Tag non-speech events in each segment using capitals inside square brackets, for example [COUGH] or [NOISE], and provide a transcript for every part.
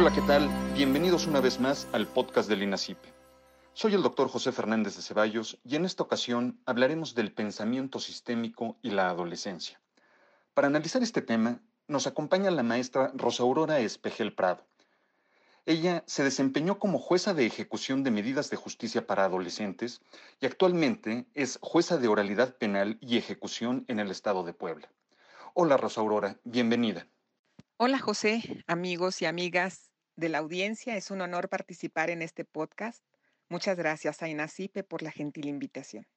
Hola, ¿qué tal? Bienvenidos una vez más al podcast del INACIPE. Soy el doctor José Fernández de Ceballos y en esta ocasión hablaremos del pensamiento sistémico y la adolescencia. Para analizar este tema, nos acompaña la maestra Rosa Aurora Espejel Prado. Ella se desempeñó como jueza de ejecución de medidas de justicia para adolescentes y actualmente es jueza de oralidad penal y ejecución en el estado de Puebla. Hola Rosa Aurora, bienvenida. Hola José, amigos y amigas de la audiencia, es un honor participar en este podcast. Muchas gracias a Inacipe por la gentil invitación.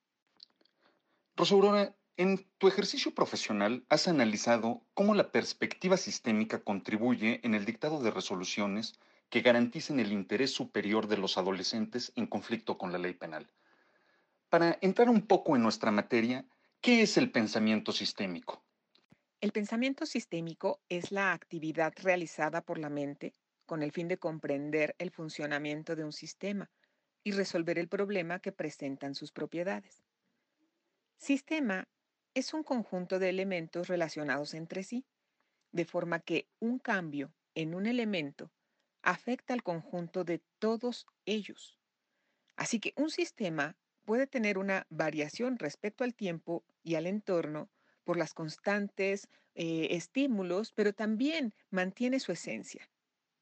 Rosa Aurora, en tu ejercicio profesional has analizado cómo la perspectiva sistémica contribuye en el dictado de resoluciones que garanticen el interés superior de los adolescentes en conflicto con la ley penal. Para entrar un poco en nuestra materia, ¿qué es el pensamiento sistémico? El pensamiento sistémico es la actividad realizada por la mente con el fin de comprender el funcionamiento de un sistema y resolver el problema que presentan sus propiedades. Sistema es un conjunto de elementos relacionados entre sí, de forma que un cambio en un elemento afecta al conjunto de todos ellos. Así que un sistema puede tener una variación respecto al tiempo y al entorno por las constantes eh, estímulos, pero también mantiene su esencia.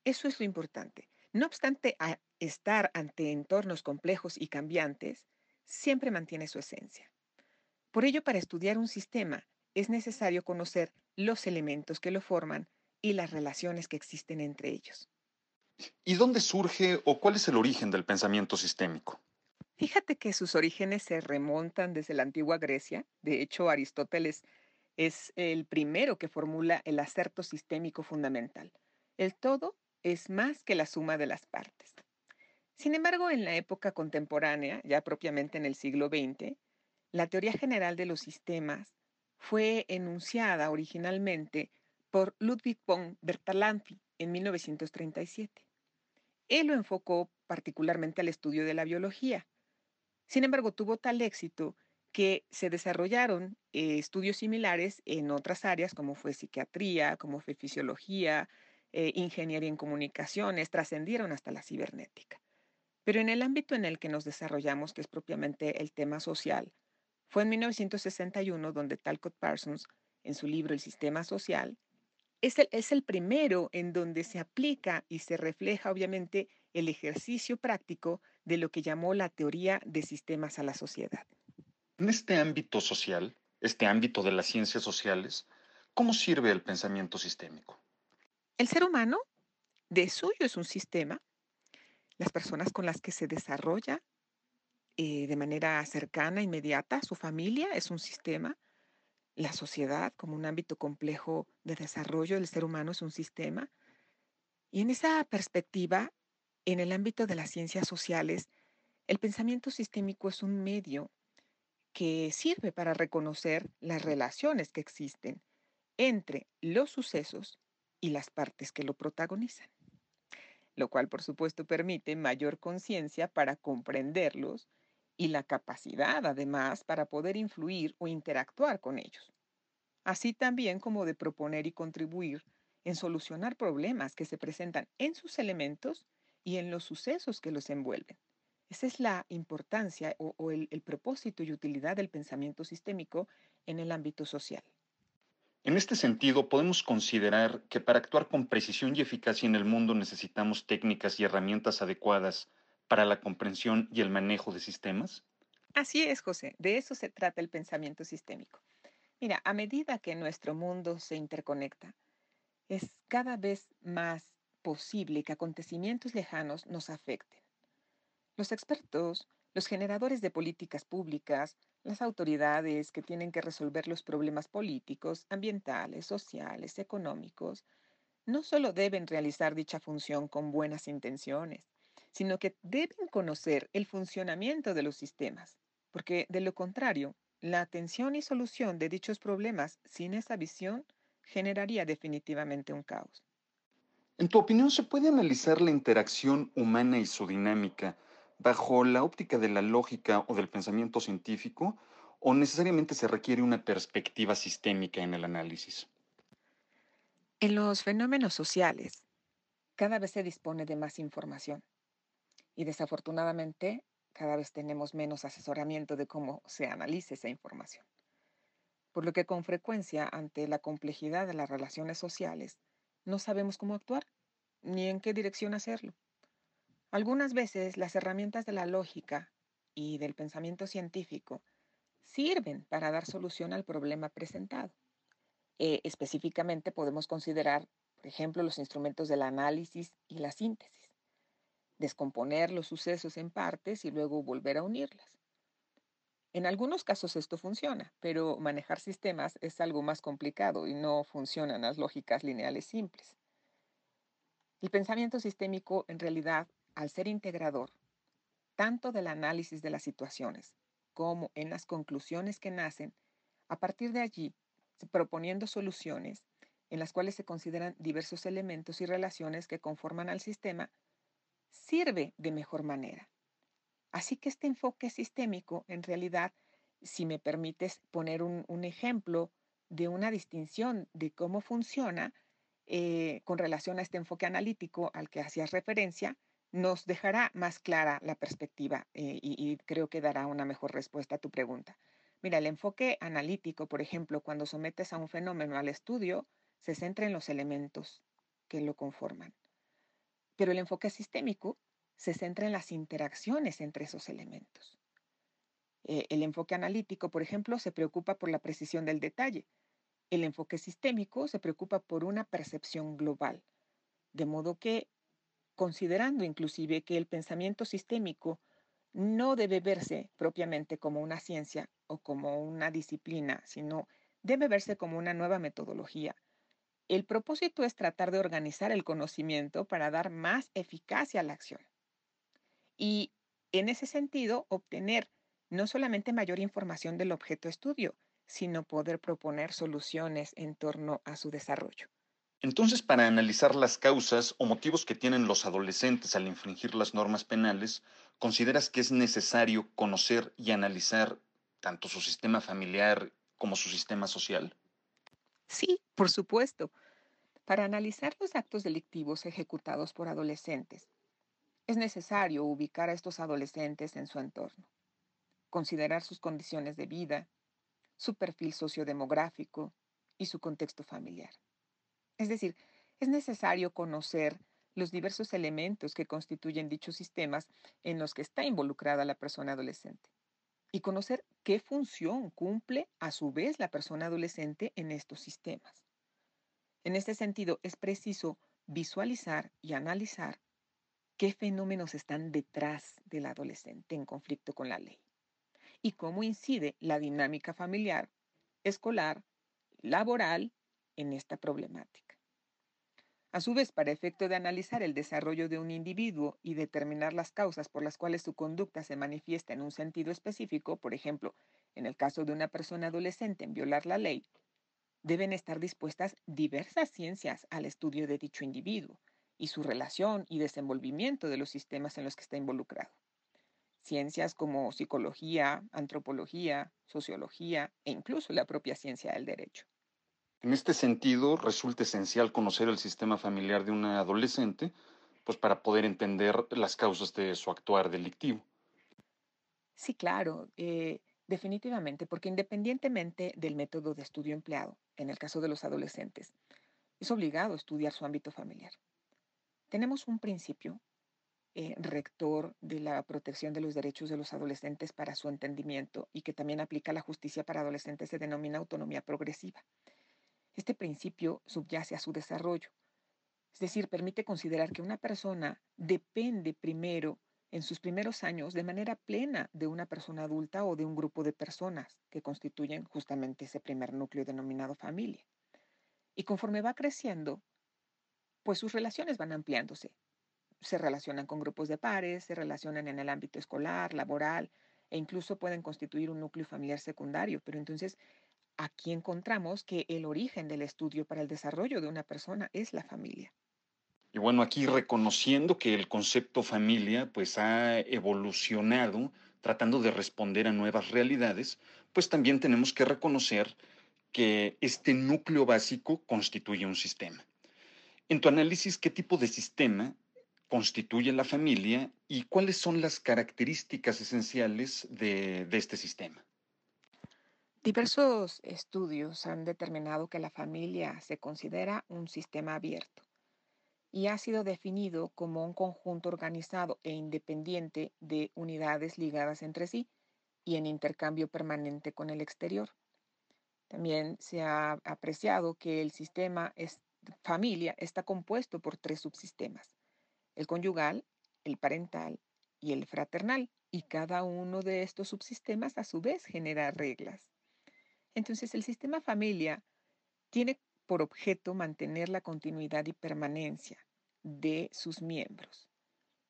Eso es lo importante. No obstante estar ante entornos complejos y cambiantes, siempre mantiene su esencia. Por ello, para estudiar un sistema es necesario conocer los elementos que lo forman y las relaciones que existen entre ellos. ¿Y dónde surge o cuál es el origen del pensamiento sistémico? Fíjate que sus orígenes se remontan desde la antigua Grecia. De hecho, Aristóteles es el primero que formula el acerto sistémico fundamental. El todo es más que la suma de las partes. Sin embargo, en la época contemporánea, ya propiamente en el siglo XX, la teoría general de los sistemas fue enunciada originalmente por Ludwig von Bertalanffy en 1937. Él lo enfocó particularmente al estudio de la biología. Sin embargo, tuvo tal éxito que se desarrollaron eh, estudios similares en otras áreas como fue psiquiatría, como fue fisiología, eh, ingeniería en comunicaciones, trascendieron hasta la cibernética. Pero en el ámbito en el que nos desarrollamos, que es propiamente el tema social, fue en 1961 donde Talcott Parsons, en su libro El sistema social, es el, es el primero en donde se aplica y se refleja obviamente el ejercicio práctico de lo que llamó la teoría de sistemas a la sociedad. En este ámbito social, este ámbito de las ciencias sociales, ¿cómo sirve el pensamiento sistémico? El ser humano, de suyo, es un sistema. Las personas con las que se desarrolla eh, de manera cercana, inmediata, su familia es un sistema la sociedad como un ámbito complejo de desarrollo del ser humano es un sistema. Y en esa perspectiva, en el ámbito de las ciencias sociales, el pensamiento sistémico es un medio que sirve para reconocer las relaciones que existen entre los sucesos y las partes que lo protagonizan, lo cual por supuesto permite mayor conciencia para comprenderlos y la capacidad además para poder influir o interactuar con ellos, así también como de proponer y contribuir en solucionar problemas que se presentan en sus elementos y en los sucesos que los envuelven. Esa es la importancia o, el, propósito y utilidad del pensamiento sistémico en el ámbito social. En este sentido, podemos considerar que para actuar con precisión y eficacia en el mundo necesitamos técnicas y herramientas adecuadas para la comprensión y el manejo de sistemas? Así es, José. De eso se trata el pensamiento sistémico. Mira, a medida que nuestro mundo se interconecta, es cada vez más posible que acontecimientos lejanos nos afecten. Los expertos, los generadores de políticas públicas, las autoridades que tienen que resolver los problemas políticos, ambientales, sociales, económicos, no solo deben realizar dicha función con buenas intenciones, sino que deben conocer el funcionamiento de los sistemas, porque de lo contrario, la atención y solución de dichos problemas sin esa visión generaría definitivamente un caos. En tu opinión, ¿se puede analizar la interacción humana y su dinámica bajo la óptica de la lógica o del pensamiento científico o necesariamente se requiere una perspectiva sistémica en el análisis? En los fenómenos sociales, cada vez se dispone de más información y desafortunadamente cada vez tenemos menos asesoramiento de cómo se analice esa información. Por lo que con frecuencia, ante la complejidad de las relaciones sociales, no sabemos cómo actuar ni en qué dirección hacerlo. Algunas veces las herramientas de la lógica y del pensamiento científico sirven para dar solución al problema presentado. Eh, específicamente podemos considerar, por ejemplo, los instrumentos del análisis y la síntesis, descomponer los sucesos en partes y luego volver a unirlas. En algunos casos esto funciona, pero manejar sistemas es algo más complicado y no funcionan las lógicas lineales simples. El pensamiento sistémico, en realidad, al ser integrador, tanto del análisis de las situaciones como en las conclusiones que nacen, a partir de allí, proponiendo soluciones en las cuales se consideran diversos elementos y relaciones que conforman al sistema, sirve de mejor manera. Así que este enfoque sistémico, en realidad, si me permites poner un, ejemplo de una distinción de cómo funciona eh, con relación a este enfoque analítico al que hacías referencia, nos dejará más clara la perspectiva eh, y, creo que dará una mejor respuesta a tu pregunta. Mira, el enfoque analítico, por ejemplo, cuando sometes a un fenómeno al estudio, se centra en los elementos que lo conforman. Pero el enfoque sistémico se centra en las interacciones entre esos elementos. Eh, el enfoque analítico, por ejemplo, se preocupa por la precisión del detalle. El enfoque sistémico se preocupa por una percepción global. De modo que considerando inclusive que el pensamiento sistémico no debe verse propiamente como una ciencia o como una disciplina, sino debe verse como una nueva metodología. El propósito es tratar de organizar el conocimiento para dar más eficacia a la acción. Y en ese sentido, obtener no solamente mayor información del objeto estudio, sino poder proponer soluciones en torno a su desarrollo. Entonces, para analizar las causas o motivos que tienen los adolescentes al infringir las normas penales, ¿consideras que es necesario conocer y analizar tanto su sistema familiar como su sistema social? Sí, por supuesto. Para analizar los actos delictivos ejecutados por adolescentes, es necesario ubicar a estos adolescentes en su entorno, considerar sus condiciones de vida, su perfil sociodemográfico y su contexto familiar. Es decir, es necesario conocer los diversos elementos que constituyen dichos sistemas en los que está involucrada la persona adolescente y conocer qué función cumple a su vez la persona adolescente en estos sistemas. En este sentido, es preciso visualizar y analizar qué fenómenos están detrás del adolescente en conflicto con la ley y cómo incide la dinámica familiar, escolar, laboral en esta problemática. A su vez, para efecto de analizar el desarrollo de un individuo y determinar las causas por las cuales su conducta se manifiesta en un sentido específico, por ejemplo, en el caso de una persona adolescente en violar la ley, deben estar dispuestas diversas ciencias al estudio de dicho individuo y su relación y desenvolvimiento de los sistemas en los que está involucrado. Ciencias como psicología, antropología, sociología e incluso la propia ciencia del derecho. En este sentido, resulta esencial conocer el sistema familiar de un adolescente, pues para poder entender las causas de su actuar delictivo. Sí, claro, eh, definitivamente, porque independientemente del método de estudio empleado, en el caso de los adolescentes, es obligado estudiar su ámbito familiar. Tenemos un principio eh, rector de la protección de los derechos de los adolescentes para su entendimiento y que también aplica la justicia para adolescentes, se denomina autonomía progresiva. Este principio subyace a su desarrollo, es decir, permite considerar que una persona depende primero, en sus primeros años, de manera plena de una persona adulta o de un grupo de personas que constituyen justamente ese primer núcleo denominado familia. Y conforme va creciendo, pues sus relaciones van ampliándose. Se relacionan con grupos de pares, se relacionan en el ámbito escolar, laboral, e incluso pueden constituir un núcleo familiar secundario, pero entonces aquí encontramos que el origen del estudio para el desarrollo de una persona es la familia. Y bueno, aquí reconociendo que el concepto familia pues ha evolucionado tratando de responder a nuevas realidades, pues también tenemos que reconocer que este núcleo básico constituye un sistema. En tu análisis, ¿qué tipo de sistema constituye la familia y cuáles son las características esenciales de, de este sistema? Diversos estudios han determinado que la familia se considera un sistema abierto y ha sido definido como un conjunto organizado e independiente de unidades ligadas entre sí y en intercambio permanente con el exterior. También se ha apreciado que el sistema familia está compuesto por tres subsistemas, el conyugal, el parental y el fraternal, y cada uno de estos subsistemas a su vez genera reglas. Entonces el sistema familia tiene por objeto mantener la continuidad y permanencia de sus miembros.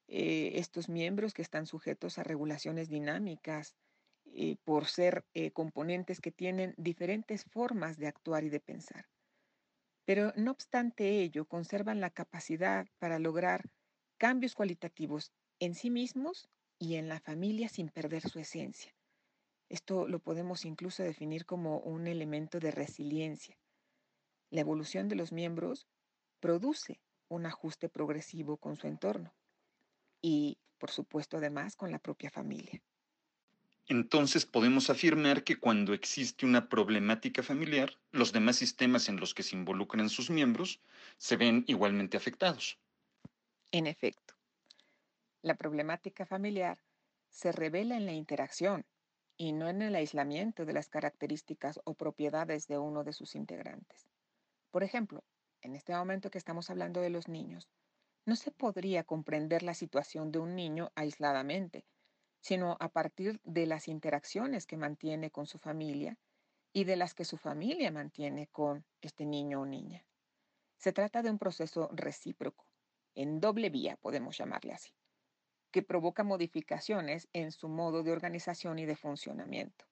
Eh, estos miembros que están sujetos a regulaciones dinámicas eh, por ser eh, componentes que tienen diferentes formas de actuar y de pensar. Pero no obstante ello, conservan la capacidad para lograr cambios cualitativos en sí mismos y en la familia sin perder su esencia. Esto lo podemos incluso definir como un elemento de resiliencia. La evolución de los miembros produce un ajuste progresivo con su entorno y, por supuesto, además con la propia familia. Entonces podemos afirmar que cuando existe una problemática familiar, los demás sistemas en los que se involucran sus miembros se ven igualmente afectados. En efecto, la problemática familiar se revela en la interacción y no en el aislamiento de las características o propiedades de uno de sus integrantes. Por ejemplo, en este momento que estamos hablando de los niños, no se podría comprender la situación de un niño aisladamente, sino a partir de las interacciones que mantiene con su familia y de las que su familia mantiene con este niño o niña. Se trata de un proceso recíproco, en doble vía, podemos llamarle así que provoca modificaciones en su modo de organización y de funcionamiento.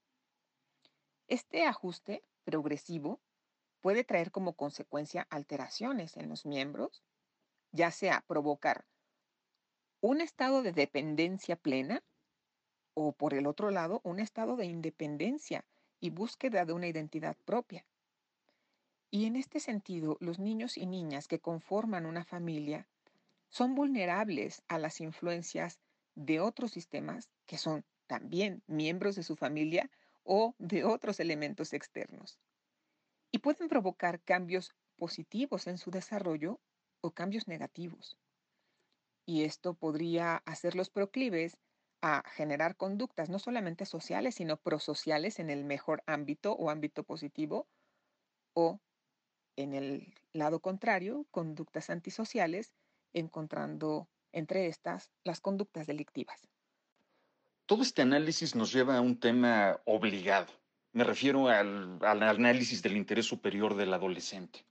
Este ajuste progresivo puede traer como consecuencia alteraciones en los miembros, ya sea provocar un estado de dependencia plena o por el otro lado un estado de independencia y búsqueda de una identidad propia. Y en este sentido, los niños y niñas que conforman una familia son vulnerables a las influencias de otros sistemas que son también miembros de su familia o de otros elementos externos. Y pueden provocar cambios positivos en su desarrollo o cambios negativos. Y esto podría hacerlos proclives a generar conductas no solamente sociales, sino prosociales en el mejor ámbito o ámbito positivo, o en el lado contrario, conductas antisociales encontrando entre estas las conductas delictivas. Todo este análisis nos lleva a un tema obligado. Me refiero al, análisis del interés superior del adolescente,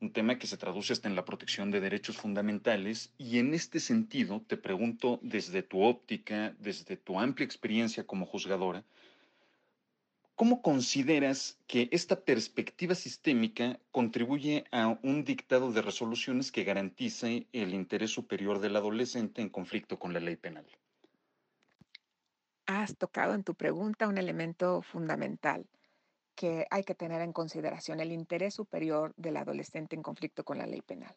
un tema que se traduce hasta en la protección de derechos fundamentales y en este sentido te pregunto desde tu óptica, desde tu amplia experiencia como juzgadora, ¿Cómo consideras que esta perspectiva sistémica contribuye a un dictado de resoluciones que garantice el interés superior del adolescente en conflicto con la ley penal? Has tocado en tu pregunta un elemento fundamental que hay que tener en consideración, el interés superior del adolescente en conflicto con la ley penal.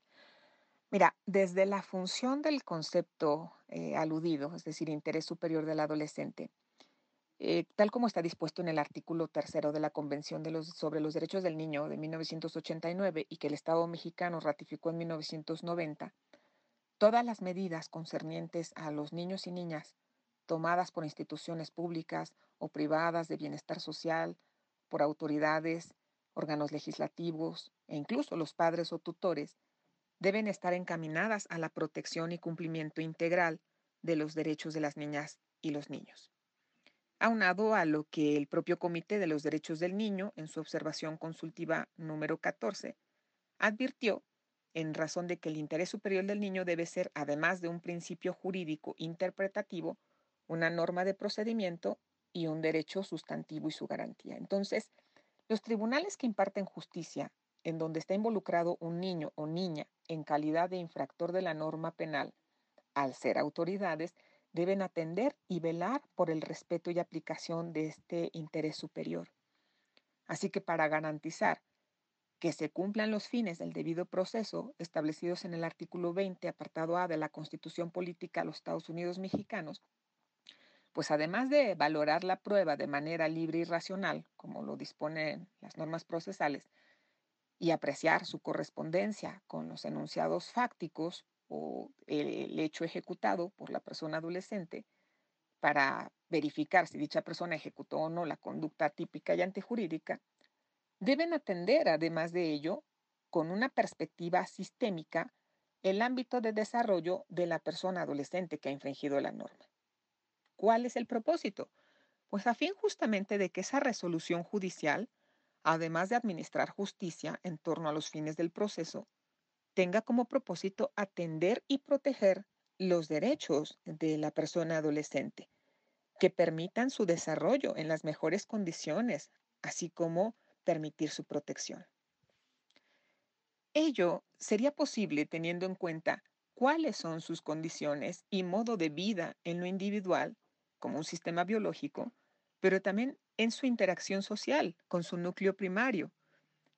Mira, desde la función del concepto eh, aludido, es decir, interés superior del adolescente, eh, tal como está dispuesto en el artículo tercero de la Convención sobre los Derechos del Niño de 1989 y que el Estado mexicano ratificó en 1990, todas las medidas concernientes a los niños y niñas tomadas por instituciones públicas o privadas de bienestar social, por autoridades, órganos legislativos e incluso los padres o tutores, deben estar encaminadas a la protección y cumplimiento integral de los derechos de las niñas y los niños aunado a lo que el propio Comité de los Derechos del Niño, en su observación consultiva número 14, advirtió en razón de que el interés superior del niño debe ser, además de un principio jurídico interpretativo, una norma de procedimiento y un derecho sustantivo y su garantía. Entonces, los tribunales que imparten justicia, en donde está involucrado un niño o niña en calidad de infractor de la norma penal, al ser autoridades, deben atender y velar por el respeto y aplicación de este interés superior. Así que para garantizar que se cumplan los fines del debido proceso establecidos en el artículo 20, apartado A de la Constitución Política de los Estados Unidos Mexicanos, pues además de valorar la prueba de manera libre y racional, como lo disponen las normas procesales, y apreciar su correspondencia con los enunciados fácticos el hecho ejecutado por la persona adolescente, para verificar si dicha persona ejecutó o no la conducta típica y antijurídica, deben atender, además de ello, con una perspectiva sistémica, el ámbito de desarrollo de la persona adolescente que ha infringido la norma. ¿Cuál es el propósito? Pues a fin justamente de que esa resolución judicial, además de administrar justicia en torno a los fines del proceso, tenga como propósito atender y proteger los derechos de la persona adolescente, que permitan su desarrollo en las mejores condiciones, así como permitir su protección. Ello sería posible teniendo en cuenta cuáles son sus condiciones y modo de vida en lo individual, como un sistema biológico, pero también en su interacción social con su núcleo primario,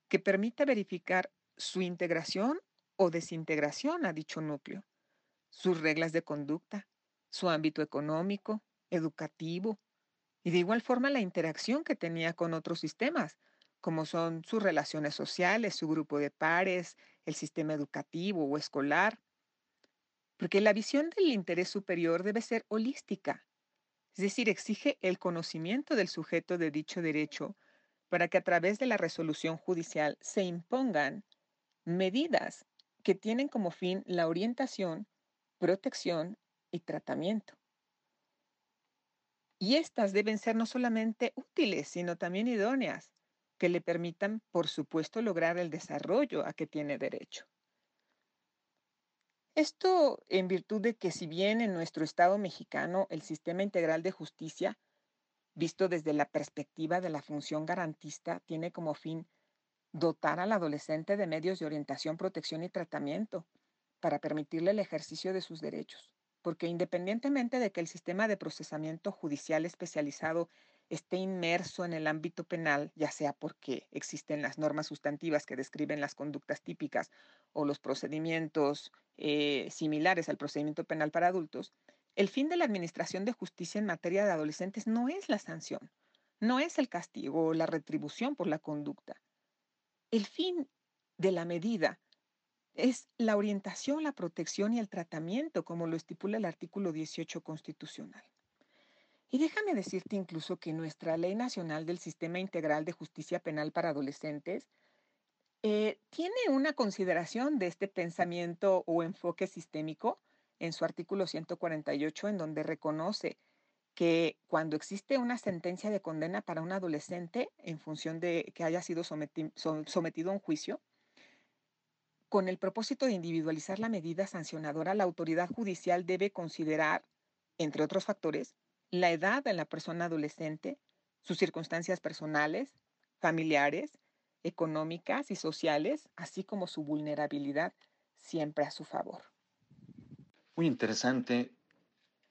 que permita verificar su integración o desintegración a dicho núcleo, sus reglas de conducta, su ámbito económico, educativo, y de igual forma la interacción que tenía con otros sistemas, como son sus relaciones sociales, su grupo de pares, el sistema educativo o escolar. Porque la visión del interés superior debe ser holística, es decir, exige el conocimiento del sujeto de dicho derecho para que a través de la resolución judicial se impongan medidas que tienen como fin la orientación, protección y tratamiento. Y estas deben ser no solamente útiles, sino también idóneas, que le permitan, por supuesto, lograr el desarrollo a que tiene derecho. Esto en virtud de que si bien en nuestro Estado mexicano el sistema integral de justicia, visto desde la perspectiva de la función garantista, tiene como fin dotar al adolescente de medios de orientación, protección y tratamiento para permitirle el ejercicio de sus derechos. Porque independientemente de que el sistema de procesamiento judicial especializado esté inmerso en el ámbito penal, ya sea porque existen las normas sustantivas que describen las conductas típicas o los procedimientos eh, similares al procedimiento penal para adultos, el fin de la administración de justicia en materia de adolescentes no es la sanción, no es el castigo o la retribución por la conducta. El fin de la medida es la orientación, la protección y el tratamiento, como lo estipula el artículo 18 constitucional. Y déjame decirte incluso que nuestra Ley Nacional del Sistema Integral de Justicia Penal para Adolescentes eh, tiene una consideración de este pensamiento o enfoque sistémico en su artículo 148, en donde reconoce que cuando existe una sentencia de condena para un adolescente en función de que haya sido sometido a un juicio, con el propósito de individualizar la medida sancionadora, la autoridad judicial debe considerar, entre otros factores, la edad de la persona adolescente, sus circunstancias personales, familiares, económicas y sociales, así como su vulnerabilidad, siempre a su favor. Muy interesante.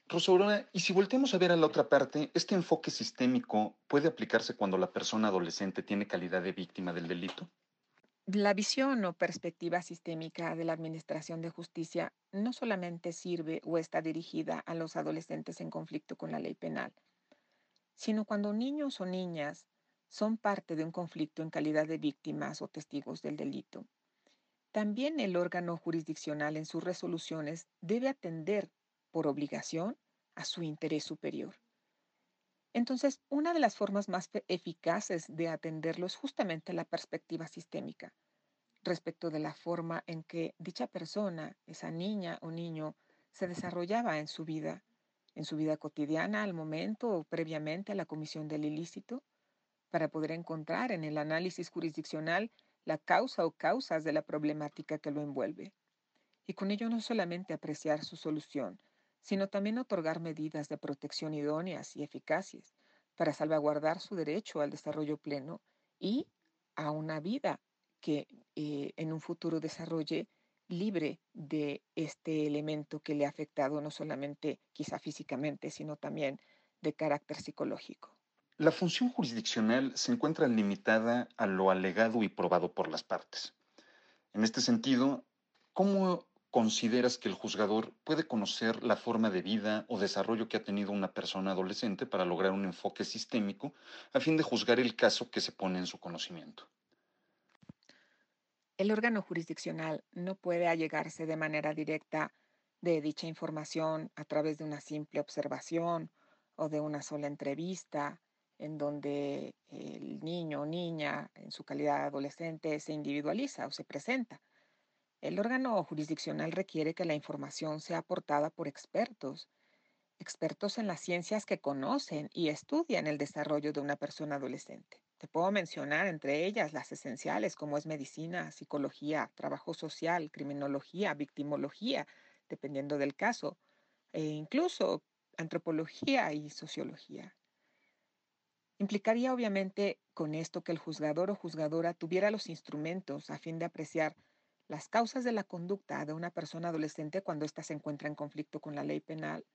Rosa y si volteamos a ver a la otra parte, ¿este enfoque sistémico puede aplicarse cuando la persona adolescente tiene calidad de víctima del delito? La visión o perspectiva sistémica de la Administración de Justicia no solamente sirve o está dirigida a los adolescentes en conflicto con la ley penal, sino cuando niños o niñas son parte de un conflicto en calidad de víctimas o testigos del delito. También el órgano jurisdiccional en sus resoluciones debe atender por obligación a su interés superior. Entonces, una de las formas más eficaces de atenderlo es justamente la perspectiva sistémica respecto de la forma en que dicha persona, esa niña o niño, se desarrollaba en su vida, en su vida cotidiana, al momento o previamente a la comisión del ilícito, para poder encontrar en el análisis jurisdiccional la causa o causas de la problemática que lo envuelve. Y con ello no solamente apreciar su solución, sino también otorgar medidas de protección idóneas y eficaces para salvaguardar su derecho al desarrollo pleno y a una vida que eh, en un futuro desarrolle libre de este elemento que le ha afectado no solamente quizá físicamente, sino también de carácter psicológico. la función jurisdiccional se encuentra limitada a lo alegado y probado por las partes. En este sentido, ¿cómo consideras que el juzgador puede conocer la forma de vida o desarrollo que ha tenido una persona adolescente para lograr un enfoque sistémico a fin de juzgar el caso que se pone en su conocimiento? El órgano jurisdiccional no puede allegarse de manera directa de dicha información a través de una simple observación o de una sola entrevista en donde el niño o niña en su calidad de adolescente se individualiza o se presenta. El órgano jurisdiccional requiere que la información sea aportada por expertos, expertos en las ciencias que conocen y estudian el desarrollo de una persona adolescente. Te puedo mencionar entre ellas las esenciales como es medicina, psicología, trabajo social, criminología, victimología, dependiendo del caso, e incluso antropología y sociología. Implicaría obviamente con esto que el juzgador o juzgadora tuviera los instrumentos a fin de apreciar las causas de la conducta de una persona adolescente cuando ésta se encuentra en conflicto con la ley penal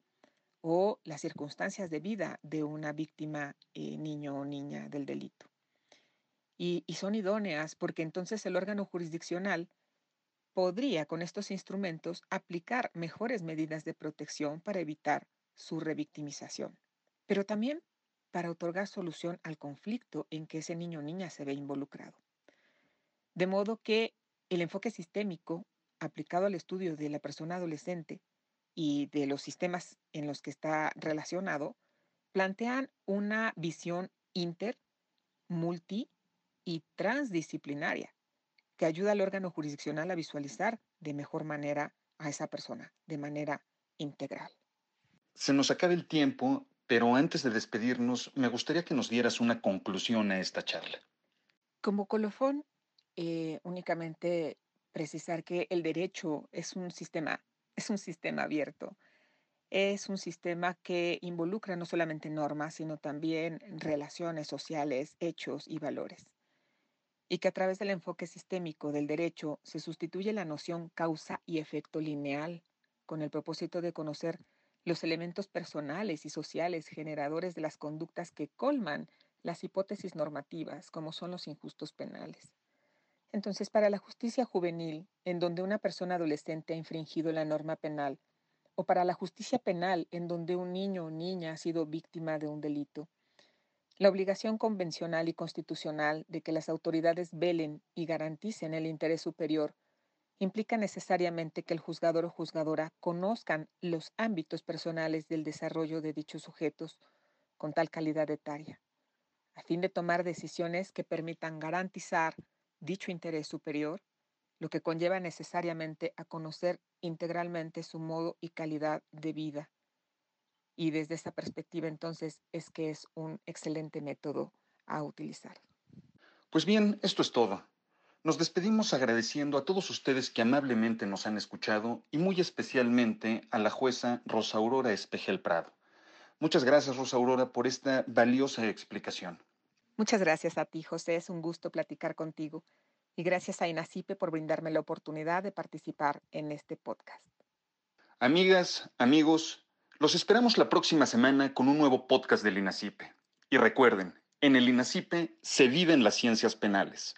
o las circunstancias de vida de una víctima, eh, niño o niña del delito. Y, y son idóneas porque entonces el órgano jurisdiccional podría con estos instrumentos aplicar mejores medidas de protección para evitar su revictimización, pero también para otorgar solución al conflicto en que ese niño o niña se ve involucrado. De modo que el enfoque sistémico aplicado al estudio de la persona adolescente y de los sistemas en los que está relacionado plantean una visión inter, multi y transdisciplinaria que ayuda al órgano jurisdiccional a visualizar de mejor manera a esa persona, de manera integral. Se nos acaba el tiempo pero antes de despedirnos, me gustaría que nos dieras una conclusión a esta charla. Como colofón, eh, únicamente precisar que el derecho es un sistema, [LAUGHS] es un sistema abierto. Es un sistema que involucra no solamente normas, sino también relaciones sociales, hechos y valores. Y que a través del enfoque sistémico del derecho se sustituye la noción causa y efecto lineal con el propósito de conocer los elementos personales y sociales generadores de las conductas que colman las hipótesis normativas, como son los injustos penales. Entonces, para la justicia juvenil, en donde una persona adolescente ha infringido la norma penal, o para la justicia penal, en donde un niño o niña ha sido víctima de un delito, la obligación convencional y constitucional de que las autoridades velen y garanticen el interés superior implica necesariamente que el juzgador o juzgadora conozcan los ámbitos personales del desarrollo de dichos sujetos con tal calidad etaria, a fin de tomar decisiones que permitan garantizar dicho interés superior, lo que conlleva necesariamente a conocer integralmente su modo y calidad de vida. Y desde esta perspectiva entonces es que es un excelente método a utilizar. Pues bien, esto es todo. Nos despedimos agradeciendo a todos ustedes que amablemente nos han escuchado y muy especialmente a la jueza Rosa Aurora Espejel Prado. Muchas gracias, Rosa Aurora, por esta valiosa explicación. Muchas gracias a ti, José. Es un gusto platicar contigo. Y gracias a INACIPE por brindarme la oportunidad de participar en este podcast. Amigas, amigos, los esperamos la próxima semana con un nuevo podcast del INACIPE. Y recuerden, en el INACIPE se viven las ciencias penales.